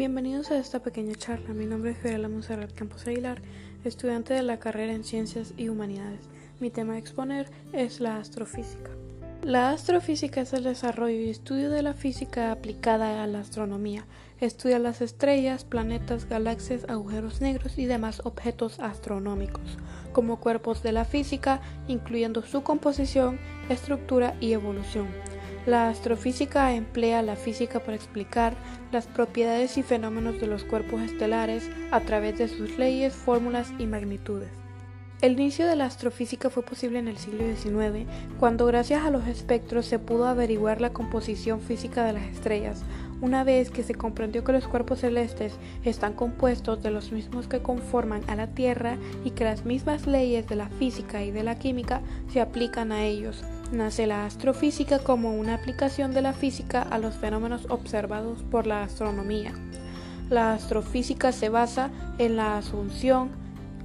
Bienvenidos a esta pequeña charla. Mi nombre es Fiorella Monserrat Campos Aguilar, estudiante de la carrera en Ciencias y Humanidades. Mi tema a exponer es la astrofísica. La astrofísica es el desarrollo y estudio de la física aplicada a la astronomía. Estudia las estrellas, planetas, galaxias, agujeros negros y demás objetos astronómicos, como cuerpos de la física, incluyendo su composición, estructura y evolución. La astrofísica emplea la física para explicar las propiedades y fenómenos de los cuerpos estelares a través de sus leyes, fórmulas y magnitudes. El inicio de la astrofísica fue posible en el siglo XIX, cuando gracias a los espectros se pudo averiguar la composición física de las estrellas, una vez que se comprendió que los cuerpos celestes están compuestos de los mismos que conforman a la Tierra y que las mismas leyes de la física y de la química se aplican a ellos nace la astrofísica como una aplicación de la física a los fenómenos observados por la astronomía. La astrofísica se basa en la asunción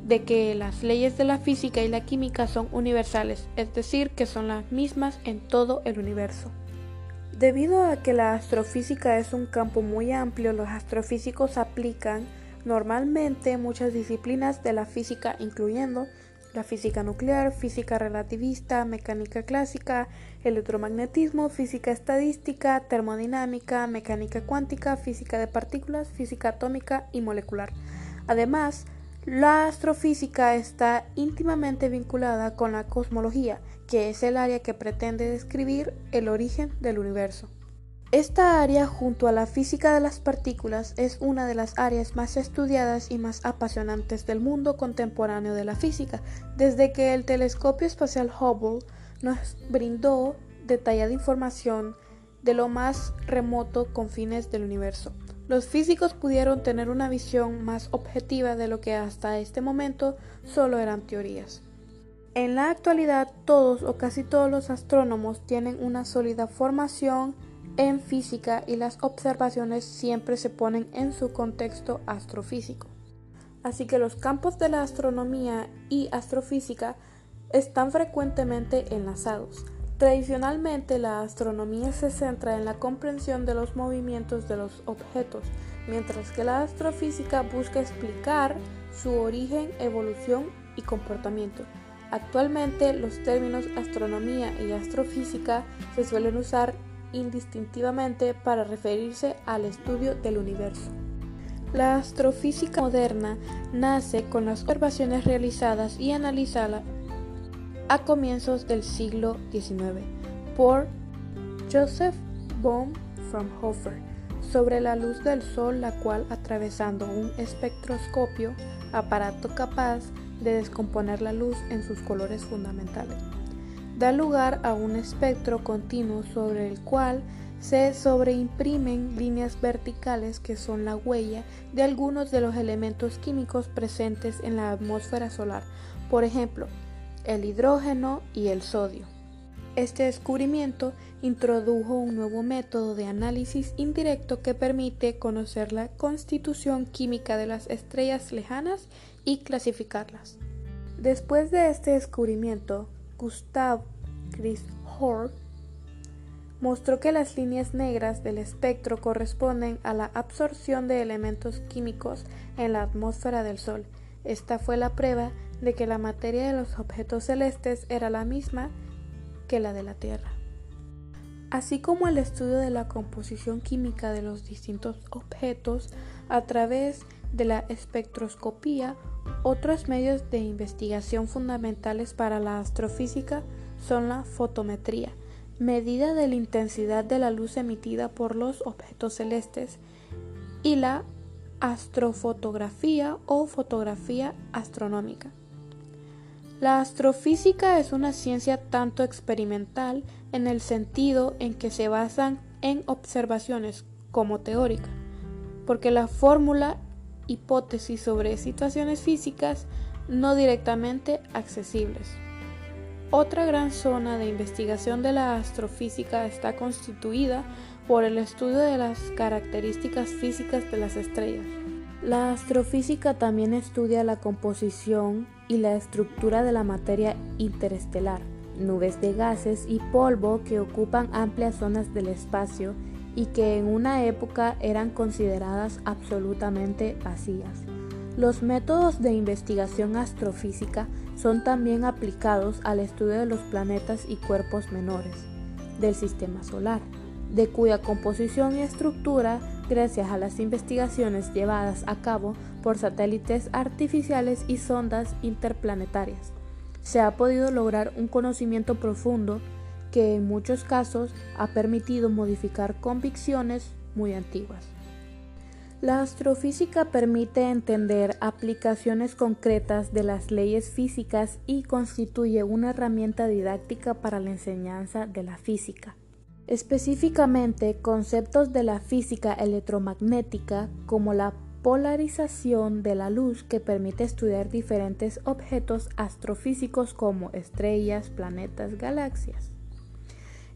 de que las leyes de la física y la química son universales, es decir, que son las mismas en todo el universo. Debido a que la astrofísica es un campo muy amplio, los astrofísicos aplican normalmente muchas disciplinas de la física, incluyendo la física nuclear, física relativista, mecánica clásica, electromagnetismo, física estadística, termodinámica, mecánica cuántica, física de partículas, física atómica y molecular. Además, la astrofísica está íntimamente vinculada con la cosmología, que es el área que pretende describir el origen del universo. Esta área, junto a la física de las partículas, es una de las áreas más estudiadas y más apasionantes del mundo contemporáneo de la física, desde que el telescopio espacial Hubble nos brindó detallada información de lo más remoto confines del universo. Los físicos pudieron tener una visión más objetiva de lo que hasta este momento solo eran teorías. En la actualidad, todos o casi todos los astrónomos tienen una sólida formación en física y las observaciones siempre se ponen en su contexto astrofísico. Así que los campos de la astronomía y astrofísica están frecuentemente enlazados. Tradicionalmente la astronomía se centra en la comprensión de los movimientos de los objetos, mientras que la astrofísica busca explicar su origen, evolución y comportamiento. Actualmente los términos astronomía y astrofísica se suelen usar indistintivamente para referirse al estudio del universo. La astrofísica moderna nace con las observaciones realizadas y analizadas a comienzos del siglo XIX por Joseph von Fraunhofer sobre la luz del Sol, la cual atravesando un espectroscopio, aparato capaz de descomponer la luz en sus colores fundamentales da lugar a un espectro continuo sobre el cual se sobreimprimen líneas verticales que son la huella de algunos de los elementos químicos presentes en la atmósfera solar, por ejemplo, el hidrógeno y el sodio. Este descubrimiento introdujo un nuevo método de análisis indirecto que permite conocer la constitución química de las estrellas lejanas y clasificarlas. Después de este descubrimiento, Gustav Christ-Horn mostró que las líneas negras del espectro corresponden a la absorción de elementos químicos en la atmósfera del Sol. Esta fue la prueba de que la materia de los objetos celestes era la misma que la de la Tierra. Así como el estudio de la composición química de los distintos objetos a través de la espectroscopía otros medios de investigación fundamentales para la astrofísica son la fotometría, medida de la intensidad de la luz emitida por los objetos celestes, y la astrofotografía o fotografía astronómica. La astrofísica es una ciencia tanto experimental en el sentido en que se basan en observaciones como teórica, porque la fórmula hipótesis sobre situaciones físicas no directamente accesibles. Otra gran zona de investigación de la astrofísica está constituida por el estudio de las características físicas de las estrellas. La astrofísica también estudia la composición y la estructura de la materia interestelar, nubes de gases y polvo que ocupan amplias zonas del espacio y que en una época eran consideradas absolutamente vacías. Los métodos de investigación astrofísica son también aplicados al estudio de los planetas y cuerpos menores del sistema solar, de cuya composición y estructura, gracias a las investigaciones llevadas a cabo por satélites artificiales y sondas interplanetarias, se ha podido lograr un conocimiento profundo que en muchos casos ha permitido modificar convicciones muy antiguas. La astrofísica permite entender aplicaciones concretas de las leyes físicas y constituye una herramienta didáctica para la enseñanza de la física. Específicamente, conceptos de la física electromagnética como la polarización de la luz que permite estudiar diferentes objetos astrofísicos como estrellas, planetas, galaxias.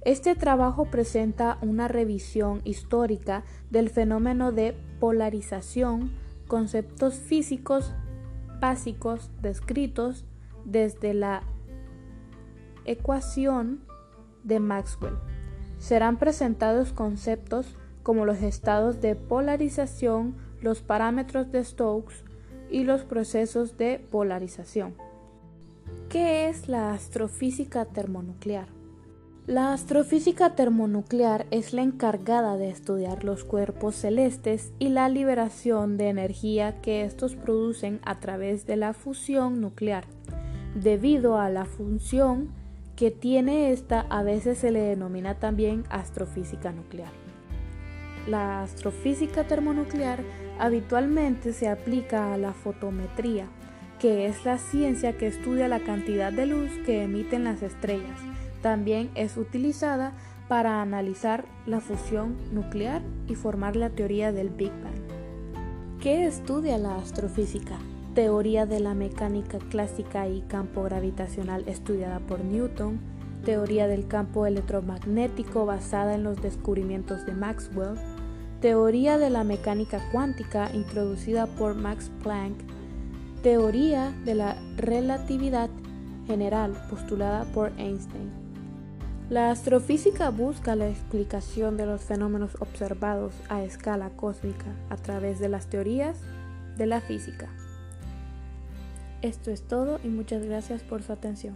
Este trabajo presenta una revisión histórica del fenómeno de polarización, conceptos físicos básicos descritos desde la ecuación de Maxwell. Serán presentados conceptos como los estados de polarización, los parámetros de Stokes y los procesos de polarización. ¿Qué es la astrofísica termonuclear? La astrofísica termonuclear es la encargada de estudiar los cuerpos celestes y la liberación de energía que estos producen a través de la fusión nuclear. Debido a la función que tiene esta, a veces se le denomina también astrofísica nuclear. La astrofísica termonuclear habitualmente se aplica a la fotometría, que es la ciencia que estudia la cantidad de luz que emiten las estrellas también es utilizada para analizar la fusión nuclear y formar la teoría del Big Bang. ¿Qué estudia la astrofísica? Teoría de la mecánica clásica y campo gravitacional estudiada por Newton, teoría del campo electromagnético basada en los descubrimientos de Maxwell, teoría de la mecánica cuántica introducida por Max Planck, teoría de la relatividad general postulada por Einstein. La astrofísica busca la explicación de los fenómenos observados a escala cósmica a través de las teorías de la física. Esto es todo y muchas gracias por su atención.